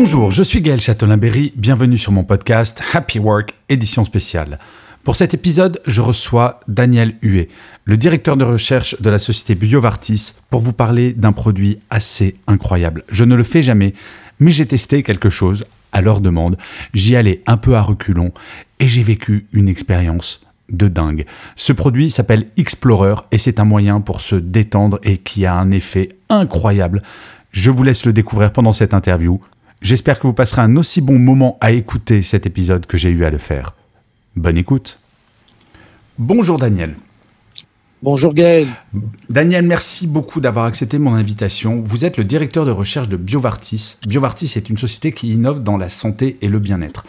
Bonjour, je suis Gaël Châtelain-Berry, bienvenue sur mon podcast Happy Work, édition spéciale. Pour cet épisode, je reçois Daniel Huet, le directeur de recherche de la société Biovartis, pour vous parler d'un produit assez incroyable. Je ne le fais jamais, mais j'ai testé quelque chose à leur demande. J'y allais un peu à reculons et j'ai vécu une expérience de dingue. Ce produit s'appelle Explorer et c'est un moyen pour se détendre et qui a un effet incroyable. Je vous laisse le découvrir pendant cette interview. J'espère que vous passerez un aussi bon moment à écouter cet épisode que j'ai eu à le faire. Bonne écoute. Bonjour Daniel. Bonjour Gaël. Daniel, merci beaucoup d'avoir accepté mon invitation. Vous êtes le directeur de recherche de Biovartis. Biovartis est une société qui innove dans la santé et le bien-être.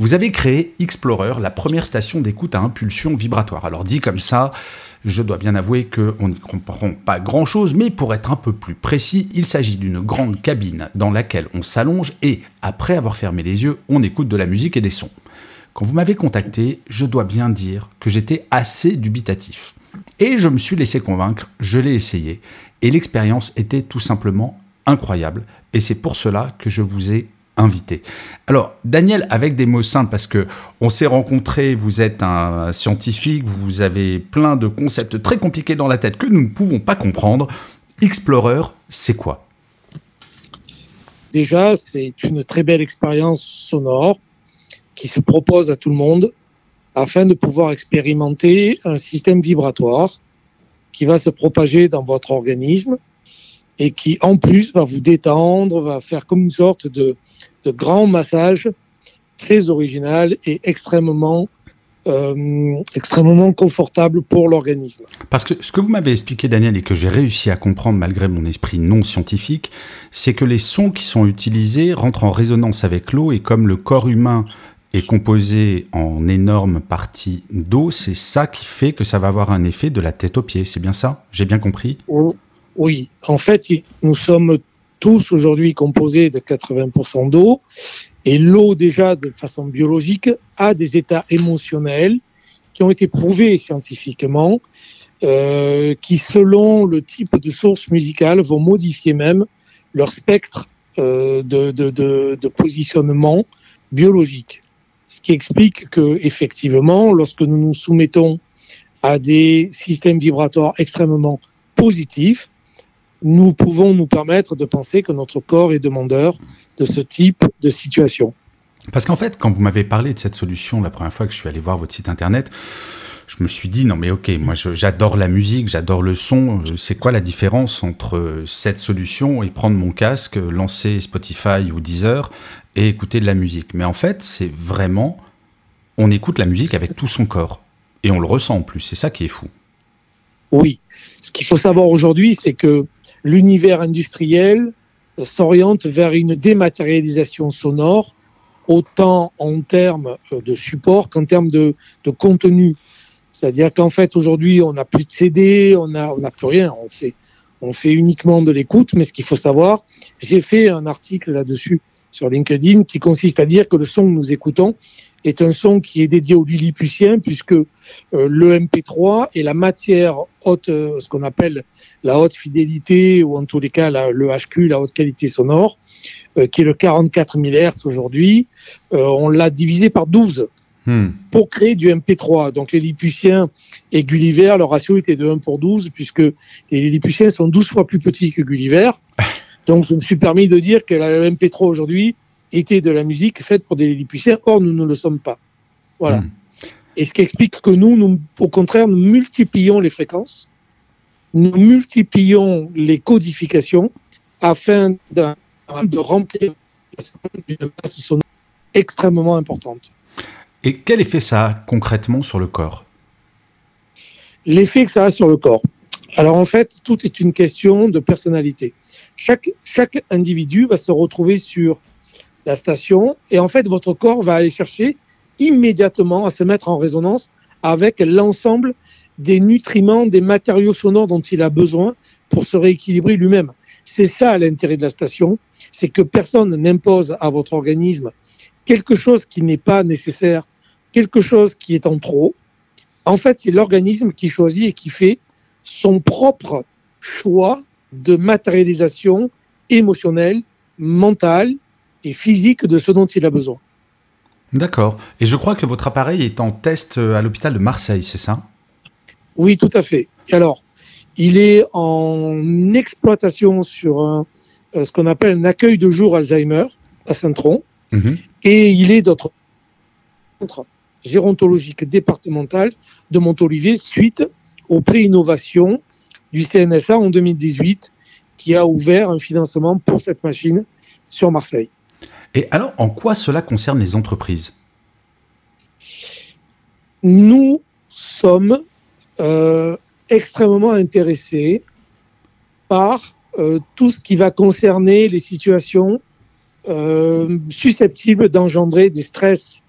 Vous avez créé Explorer, la première station d'écoute à impulsion vibratoire. Alors dit comme ça, je dois bien avouer qu'on n'y comprend pas grand-chose, mais pour être un peu plus précis, il s'agit d'une grande cabine dans laquelle on s'allonge et, après avoir fermé les yeux, on écoute de la musique et des sons. Quand vous m'avez contacté, je dois bien dire que j'étais assez dubitatif. Et je me suis laissé convaincre, je l'ai essayé, et l'expérience était tout simplement incroyable. Et c'est pour cela que je vous ai invité. Alors, Daniel, avec des mots simples, parce que on s'est rencontrés, vous êtes un scientifique, vous avez plein de concepts très compliqués dans la tête que nous ne pouvons pas comprendre. Explorer, c'est quoi? Déjà, c'est une très belle expérience sonore qui se propose à tout le monde afin de pouvoir expérimenter un système vibratoire qui va se propager dans votre organisme et qui, en plus, va vous détendre, va faire comme une sorte de, de grand massage très original et extrêmement euh, extrêmement confortable pour l'organisme. Parce que ce que vous m'avez expliqué, Daniel, et que j'ai réussi à comprendre malgré mon esprit non scientifique, c'est que les sons qui sont utilisés rentrent en résonance avec l'eau et comme le corps humain est composé en énorme partie d'eau, c'est ça qui fait que ça va avoir un effet de la tête aux pieds. C'est bien ça? J'ai bien compris? Oui, en fait, nous sommes tous aujourd'hui composés de 80% d'eau. Et l'eau, déjà, de façon biologique, a des états émotionnels qui ont été prouvés scientifiquement, euh, qui, selon le type de source musicale, vont modifier même leur spectre euh, de, de, positionnement biologique. Ce qui explique que, effectivement, lorsque nous nous soumettons à des systèmes vibratoires extrêmement positifs, nous pouvons nous permettre de penser que notre corps est demandeur de ce type de situation. Parce qu'en fait, quand vous m'avez parlé de cette solution la première fois que je suis allé voir votre site internet, je me suis dit non mais ok, moi j'adore la musique, j'adore le son. C'est quoi la différence entre cette solution et prendre mon casque, lancer Spotify ou Deezer et écouter de la musique? Mais en fait, c'est vraiment on écoute la musique avec tout son corps et on le ressent en plus. C'est ça qui est fou. Oui. Ce qu'il faut savoir aujourd'hui, c'est que l'univers industriel s'oriente vers une dématérialisation sonore, autant en termes de support qu'en termes de, de contenu. C'est-à-dire qu'en fait, aujourd'hui, on n'a plus de CD, on n'a on plus rien. On fait, on fait uniquement de l'écoute, mais ce qu'il faut savoir, j'ai fait un article là-dessus sur LinkedIn qui consiste à dire que le son que nous écoutons est un son qui est dédié aux Lilliputiens puisque euh, le MP3 est la matière haute, euh, ce qu'on appelle la haute fidélité ou en tous les cas la, le HQ, la haute qualité sonore, euh, qui est le 44 Hz aujourd'hui. on l'a divisé par 12 hmm. pour créer du MP3. Donc les Lilliputiens et Gulliver, leur ratio était de 1 pour 12 puisque les Lilliputiens sont 12 fois plus petits que Gulliver. Donc je me suis permis de dire que la MP3 aujourd'hui était de la musique faite pour des Lilliputiens. Or, nous ne le sommes pas. Voilà. Hmm. Et ce qui explique que nous, nous, au contraire, nous multiplions les fréquences, nous multiplions les codifications afin de, de remplir une base sonore extrêmement importante. Et quel effet ça a concrètement sur le corps? L'effet que ça a sur le corps. Alors en fait, tout est une question de personnalité. Chaque, individu va se retrouver sur la station et en fait, votre corps va aller chercher immédiatement à se mettre en résonance avec l'ensemble des nutriments, des matériaux sonores dont il a besoin pour se rééquilibrer lui-même. C'est ça l'intérêt de la station, c'est que personne n'impose à votre organisme quelque chose qui n'est pas nécessaire, quelque chose qui est en trop. En fait, c'est l'organisme qui choisit et qui fait son propre choix de matérialisation émotionnelle, mentale et physique de ce dont il a besoin. D'accord. Et je crois que votre appareil est en test à l'hôpital de Marseille, c'est ça? Oui, tout à fait. Alors, il est en exploitation sur un, euh, ce qu'on appelle un accueil de jour Alzheimer à Saint-Tron. Mhm. Et il est d'autre centre gérontologique départemental de Montolivier suite au prix innovation du CNSA en 2018 qui a ouvert un financement pour cette machine sur Marseille. Et alors, en quoi cela concerne les entreprises? Nous sommes euh, extrêmement intéressés par euh, tout ce qui va concerner les situations euh, susceptibles d'engendrer des stress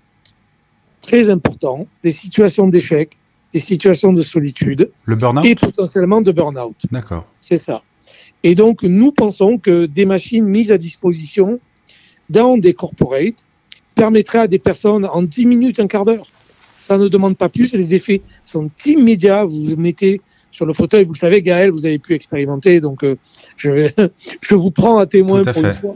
très importants, des situations d'échec, des situations de solitude. Le burn-out Et potentiellement de burn-out. D'accord. C'est ça. Et donc, nous pensons que des machines mises à disposition dans des corporates permettraient à des personnes en 10 minutes, un quart d'heure. Ça ne demande pas plus. Les effets sont immédiats. Vous mettez sur le fauteuil. Vous le savez, Gaël, vous avez pu expérimenter, donc euh, je, je vous prends à témoin pour une fois.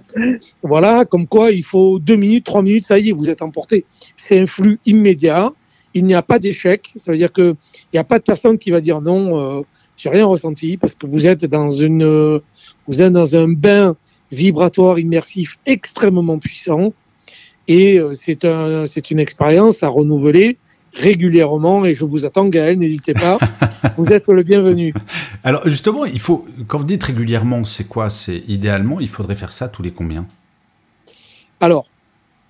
Voilà, comme quoi il faut deux minutes, trois minutes, ça y est, vous êtes emporté. C'est un flux immédiat. Il n'y a pas d'échec. Ça veut dire qu'il n'y a pas de personne qui va dire non, euh, j'ai rien ressenti, parce que vous êtes dans une, vous êtes dans un bain vibratoire immersif extrêmement puissant. Et euh, c'est un, c'est une expérience à renouveler régulièrement et je vous attends Gaël, n'hésitez pas, vous êtes le bienvenu. Alors justement, il faut, quand vous dites régulièrement, c'est quoi? C'est idéalement, il faudrait faire ça tous les combien? Alors,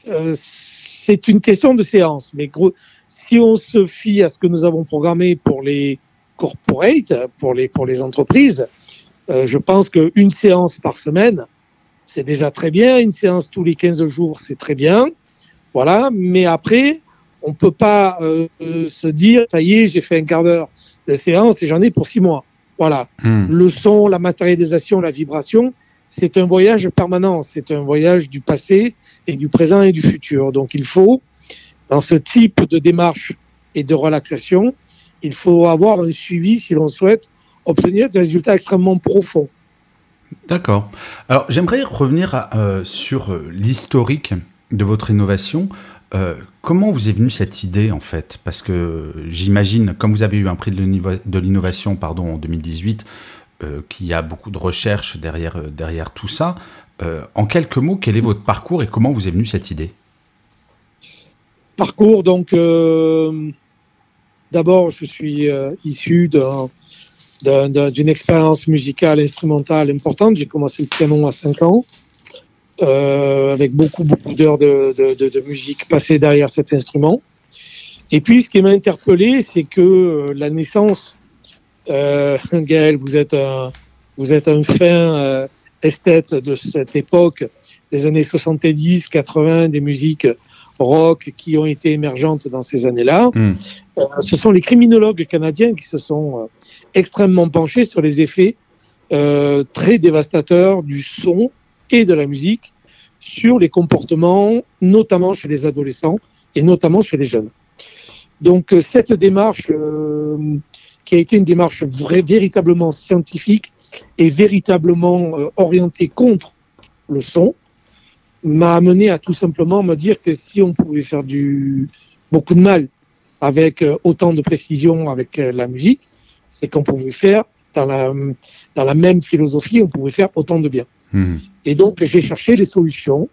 euh, c'est une question de séance, mais gros, si on se fie à ce que nous avons programmé pour les corporates, pour les, pour les entreprises, euh, je pense qu'une séance par semaine, c'est déjà très bien, une séance tous les 15 jours, c'est très bien, voilà, mais après, on ne peut pas euh, se dire, ça y est, j'ai fait un quart d'heure de séance et j'en ai pour six mois. Voilà. Hmm. Le son, la matérialisation, la vibration, c'est un voyage permanent. C'est un voyage du passé et du présent et du futur. Donc il faut, dans ce type de démarche et de relaxation, il faut avoir un suivi si l'on souhaite obtenir des résultats extrêmement profonds. D'accord. Alors j'aimerais revenir euh, sur euh, l'historique de votre innovation. Euh, comment vous est venue cette idée en fait? Parce que j'imagine, comme vous avez eu un prix de l'innovation pardon en 2018, euh, qu'il y a beaucoup de recherches derrière, euh, derrière tout ça. en quelques mots, quel est votre parcours et comment vous est venue cette idée? Parcours, donc, d'abord, je suis issu d'une expérience musicale instrumentale importante. J'ai commencé le piano à 5 ans. Euh, avec beaucoup, beaucoup d'heures de, musique passées derrière cet instrument. Et puis, ce qui m'a interpellé, c'est que euh, la naissance, euh, Gaël, vous êtes un, vous êtes un fin euh, esthète de cette époque, des années 70, 80, des musiques rock qui ont été émergentes dans ces années-là. Hmm. Euh, ce sont les criminologues canadiens qui se sont extrêmement penchés sur les effets très dévastateurs du son et de la musique sur les comportements, notamment chez les adolescents et notamment chez les jeunes. Donc euh, cette démarche, euh, qui a été une démarche véritablement scientifique et véritablement euh, orientée contre le son, m'a amené à tout simplement me dire que si on pouvait faire du beaucoup de mal avec autant de précision avec la musique, c'est qu'on pouvait faire dans la, dans la même philosophie, on pouvait faire autant de bien. Hmm. Et donc, j'ai cherché les solutions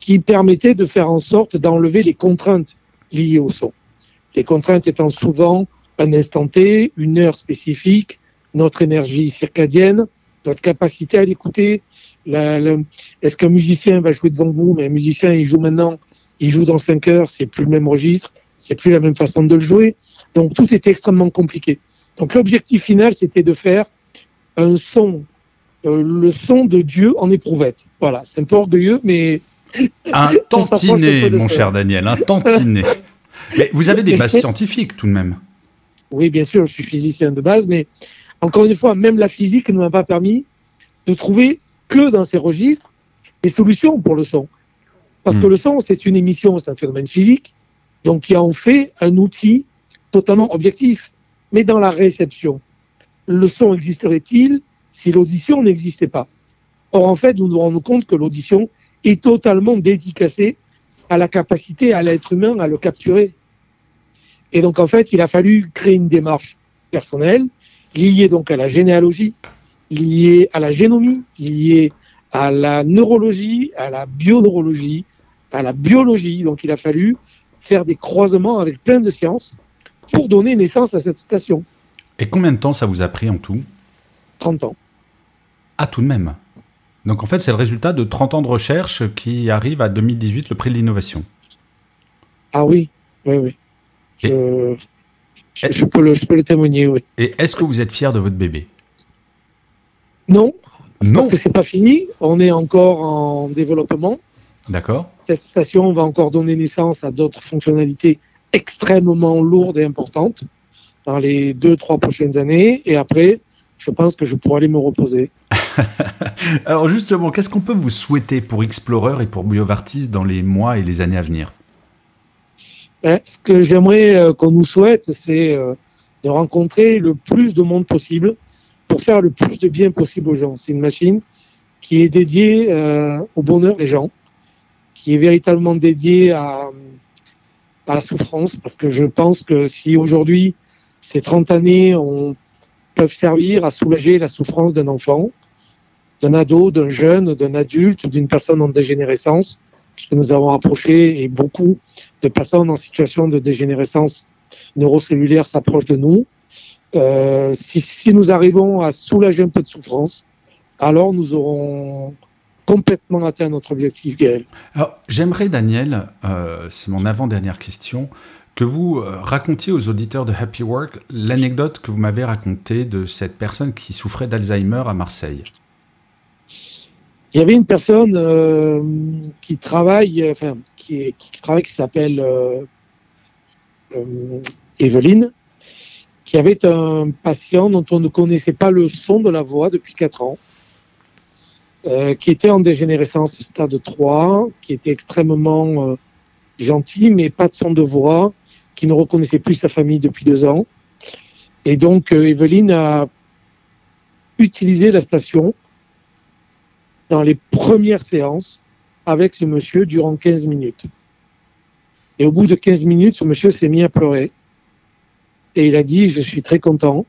qui permettaient de faire en sorte d'enlever les contraintes liées au son. Les contraintes étant souvent un instant T, une heure spécifique, notre énergie circadienne, notre capacité à l'écouter. Est-ce qu'un musicien va jouer devant vous, mais un musicien, il joue maintenant, il joue dans 5 heures, c'est plus le même registre, c'est plus la même façon de le jouer. Donc tout est extrêmement compliqué. Donc l'objectif final, c'était de faire un son, euh, le son de Dieu en éprouvette. Voilà, c'est un peu orgueilleux, mais... Un tantinet, mon cher Daniel, un tantinet. mais vous avez des bases scientifiques tout de même. Oui, bien sûr, je suis physicien de base, mais encore une fois, même la physique ne m'a pas permis de trouver que dans ces registres des solutions pour le son. Parce que hmm. le son, c'est une émission, c'est un phénomène physique, donc qui en fait un outil totalement objectif. Mais dans la réception, le son existerait-il si l'audition n'existait pas? Or, en fait, nous nous rendons compte que l'audition est totalement dédicacée à la capacité à l'être humain à le capturer. Et donc, en fait, il a fallu créer une démarche personnelle liée donc à la généalogie, liée à la génomie, liée à la neurologie, à la bioneurologie, à la biologie. Donc, il a fallu faire des croisements avec plein de sciences pour donner naissance à cette station. Et combien de temps ça vous a pris en tout? 30 ans. Ah, tout de même. Donc en fait, c'est le résultat de 30 ans de recherche qui arrive à 2018, le prix de l'innovation. Ah oui, oui, oui. Je, peux le, témoigner, oui. Et est-ce que vous êtes fier de votre bébé? Non. Non. Parce que c'est pas fini. On est encore en développement. D'accord. Cette station va encore donner naissance à d'autres fonctionnalités extrêmement lourdes et importantes dans les deux, trois prochaines années. Et après, je pense que je pourrai aller me reposer. Alors justement, qu'est-ce qu'on peut vous souhaiter pour Explorer et pour BioVartis dans les mois et les années à venir? Ben, Ce que j'aimerais euh, qu'on nous souhaite, c'est euh, de rencontrer le plus de monde possible pour faire le plus de bien possible aux gens. C'est une machine qui est dédiée euh, au bonheur des gens, qui est véritablement dédiée à, la souffrance, parce que je pense que si aujourd'hui, ces 30 années peuvent servir à soulager la souffrance d'un enfant, d'un ado, d'un jeune, d'un adulte, d'une personne en dégénérescence, nous avons approché et beaucoup de personnes en situation de dégénérescence neurocellulaire s'approchent de nous. Euh, si, nous arrivons à soulager un peu de souffrance, alors nous aurons complètement atteint notre objectif, Gaël. Alors, j'aimerais, Daniel, euh, c'est mon avant-dernière question, que vous euh, racontiez aux auditeurs de Happy Work l'anecdote que vous m'avez racontée de cette personne qui souffrait d'Alzheimer à Marseille. Il y avait une personne euh, qui travaille, enfin, qui, qui travaille, qui s'appelle euh, Evelyne, qui avait un patient dont on ne connaissait pas le son de la voix depuis 4 ans, qui était en dégénérescence stade 3, qui était extrêmement gentil, mais pas de son de voix, qui ne reconnaissait plus sa famille depuis deux ans. Et donc, euh, Evelyne a utilisé la station dans les premières séances avec ce monsieur durant 15 minutes. Et au bout de 15 minutes, ce monsieur s'est mis à pleurer. Et il a dit, je suis très content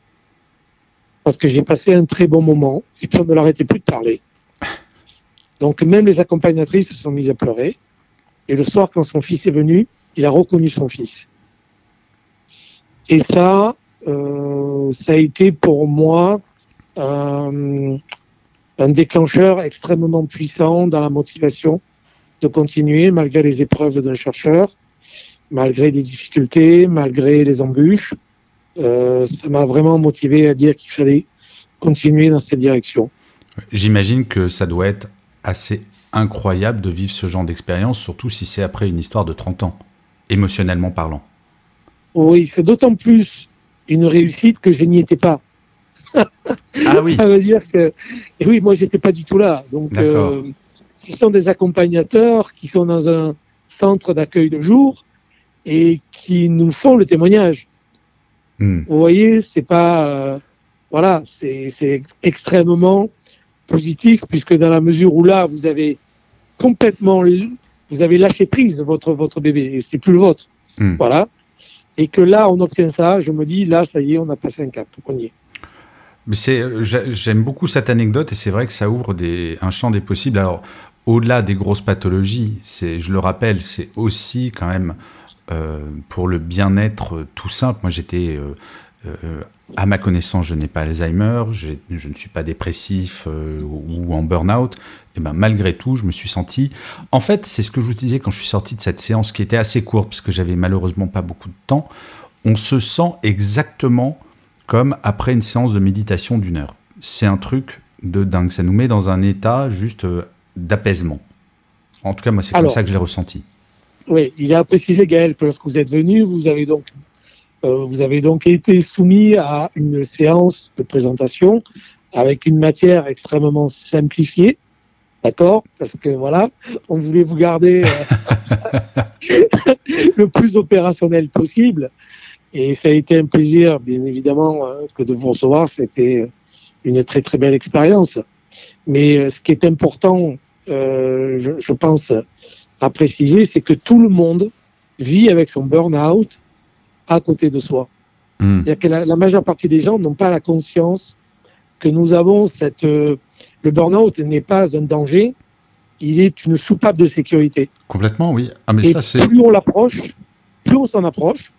parce que j'ai passé un très bon moment. Et puis on ne l'arrêtait plus de parler. Donc même les accompagnatrices se sont mises à pleurer. Et le soir, quand son fils est venu, il a reconnu son fils. Et ça, euh, ça a été pour moi un déclencheur extrêmement puissant dans la motivation de continuer malgré les épreuves d'un chercheur, malgré les difficultés, malgré les embûches. Euh, ça m'a vraiment motivé à dire qu'il fallait continuer dans cette direction. J'imagine que ça doit être assez incroyable de vivre ce genre d'expérience, surtout si c'est après une histoire de 30 ans, émotionnellement parlant. Oui, c'est d'autant plus une réussite que je n'y étais pas. Ah oui. Ça veut dire que, et oui, moi, j'étais pas du tout là. Donc, euh, ce sont des accompagnateurs qui sont dans un centre d'accueil de jour et qui nous font le témoignage. Hmm. Vous voyez, c'est pas, euh, voilà, c'est extrêmement positif puisque dans la mesure où là, vous avez complètement, vous avez lâché prise votre votre bébé et c'est plus le vôtre. Hmm. Voilà et que là, on obtient ça, je me dis, là, ça y est, on a passé un cap, on y est. C'est, j'aime beaucoup cette anecdote et c'est vrai que ça ouvre un champ des possibles. Alors, au-delà des grosses pathologies, je le rappelle, c'est aussi quand même euh, pour le bien-être tout simple. Moi, j'étais euh, euh, à ma connaissance, je n'ai pas Alzheimer, je ne suis pas dépressif euh, ou en burn-out. Et ben malgré tout, je me suis senti. En fait, c'est ce que je vous disais quand je suis sorti de cette séance qui était assez courte parce que j'avais malheureusement pas beaucoup de temps. On se sent exactement comme après une séance de méditation d'une heure. C'est un truc de dingue. Ça nous met dans un état juste euh, d'apaisement. En tout cas, moi, c'est comme ça que je l'ai ressenti. Oui, il a précisé, Gaël, que lorsque vous êtes venu, vous avez donc, euh, vous avez donc été soumis à une séance de présentation avec une matière extrêmement simplifiée. D'accord? Parce que voilà, on voulait vous garder euh, le plus opérationnel possible. Et ça a été un plaisir, bien évidemment, euh, que de vous recevoir. C'était une très très belle expérience. Mais euh, ce qui est important, euh, je, je, pense, à préciser, c'est que tout le monde vit avec son burn-out à côté de soi. Mm. Que la, la, majeure partie des gens n'ont pas la conscience que nous avons cette... Euh, le burn-out n'est pas un danger, il est une soupape de sécurité. Complètement, oui. Ah, mais Et ça, plus on l'approche, plus on s'en approche,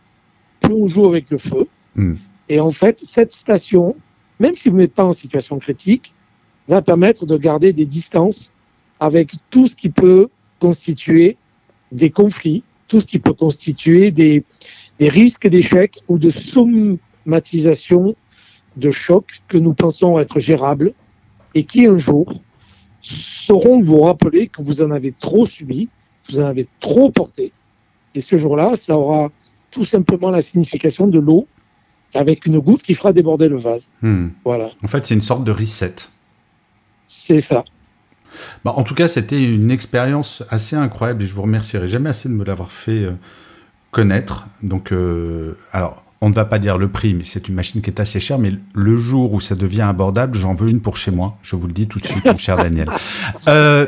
plus on joue avec le feu. Mm. Et en fait, cette station, même si vous n'êtes pas en situation critique, va permettre de garder des distances avec tout ce qui peut constituer des conflits, tout ce qui peut constituer des, des risques d'échec ou de somatisation de chocs que nous pensons être gérables et qui un jour sauront vous rappeler que vous en avez trop subi, vous en avez trop porté. Et ce jour-là, ça aura tout simplement la signification de l'eau avec une goutte qui fera déborder le vase. Hmm. Voilà. En fait, c'est une sorte de reset. C'est ça. Bah, en tout cas, c'était une expérience assez incroyable et je vous remercierai jamais assez de me l'avoir fait euh, connaître. Donc, euh, alors, on ne va pas dire le prix, mais c'est une machine qui est assez chère. Mais le jour où ça devient abordable, j'en veux une pour chez moi. Je vous le dis tout de suite, mon cher Daniel. Euh,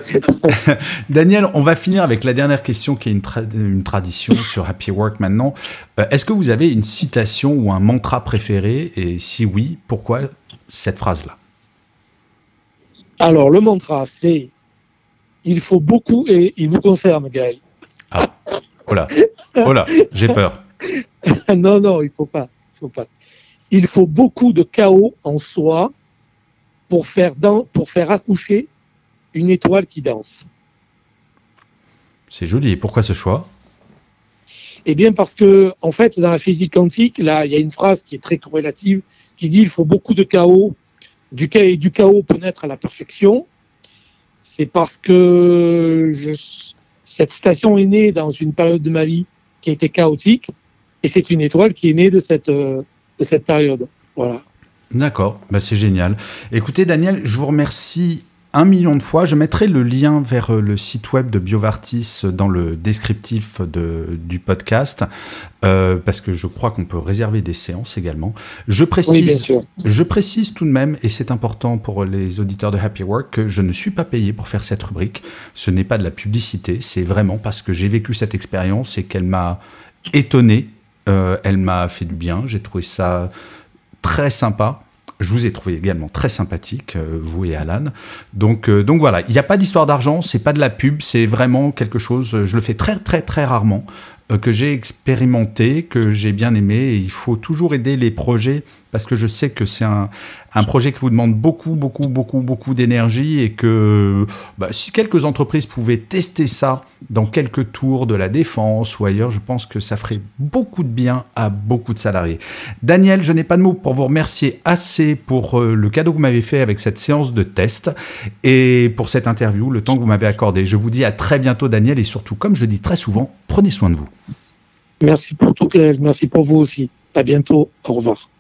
Daniel, on va finir avec la dernière question qui est une, tra une tradition sur Happy Work maintenant. Euh, Est-ce que vous avez une citation ou un mantra préféré? Et si oui, pourquoi cette phrase-là? Alors, le mantra, c'est il faut beaucoup, et il vous concerne, Gaël. Ah, oh là, oh là, j'ai peur. non, non, il faut pas, faut pas. Il faut beaucoup de chaos en soi pour faire, dans, pour faire accoucher une étoile qui danse. C'est joli. Et pourquoi ce choix? Eh bien, parce que, en fait, dans la physique quantique, là, il y a une phrase qui est très corrélative qui dit il faut beaucoup de chaos. Du, et du chaos peut naître à la perfection. C'est parce que je, cette station est née dans une période de ma vie qui a été chaotique. Et c'est une étoile qui est née de cette, euh, de cette période. Voilà. D'accord, bah c'est génial. Écoutez, Daniel, je vous remercie un million de fois. Je mettrai le lien vers le site web de Biovartis dans le descriptif de, du podcast, euh, parce que je crois qu'on peut réserver des séances également. Je précise, oui, je précise tout de même, et c'est important pour les auditeurs de Happy Work, que je ne suis pas payé pour faire cette rubrique. Ce n'est pas de la publicité, c'est vraiment parce que j'ai vécu cette expérience et qu'elle m'a étonné. Euh, elle m'a fait du bien. J'ai trouvé ça très sympa. Je vous ai trouvé également très sympathique, euh, vous et Alan. Donc, euh, donc voilà, il n'y a pas d'histoire d'argent, c'est pas de la pub, c'est vraiment quelque chose, je le fais très très très rarement, que j'ai expérimenté, que j'ai bien aimé. Et il faut toujours aider les projets parce que je sais que c'est un, projet qui vous demande beaucoup, beaucoup, beaucoup, beaucoup d'énergie et que bah, si quelques entreprises pouvaient tester ça dans quelques tours de la défense ou ailleurs, je pense que ça ferait beaucoup de bien à beaucoup de salariés. Daniel, je n'ai pas de mots pour vous remercier assez pour euh, le cadeau que vous m'avez fait avec cette séance de test et pour cette interview, le temps que vous m'avez accordé. Je vous dis à très bientôt, Daniel, et surtout, comme je dis très souvent, prenez soin de vous. Merci pour tout, Merci pour vous aussi. À bientôt. Au revoir.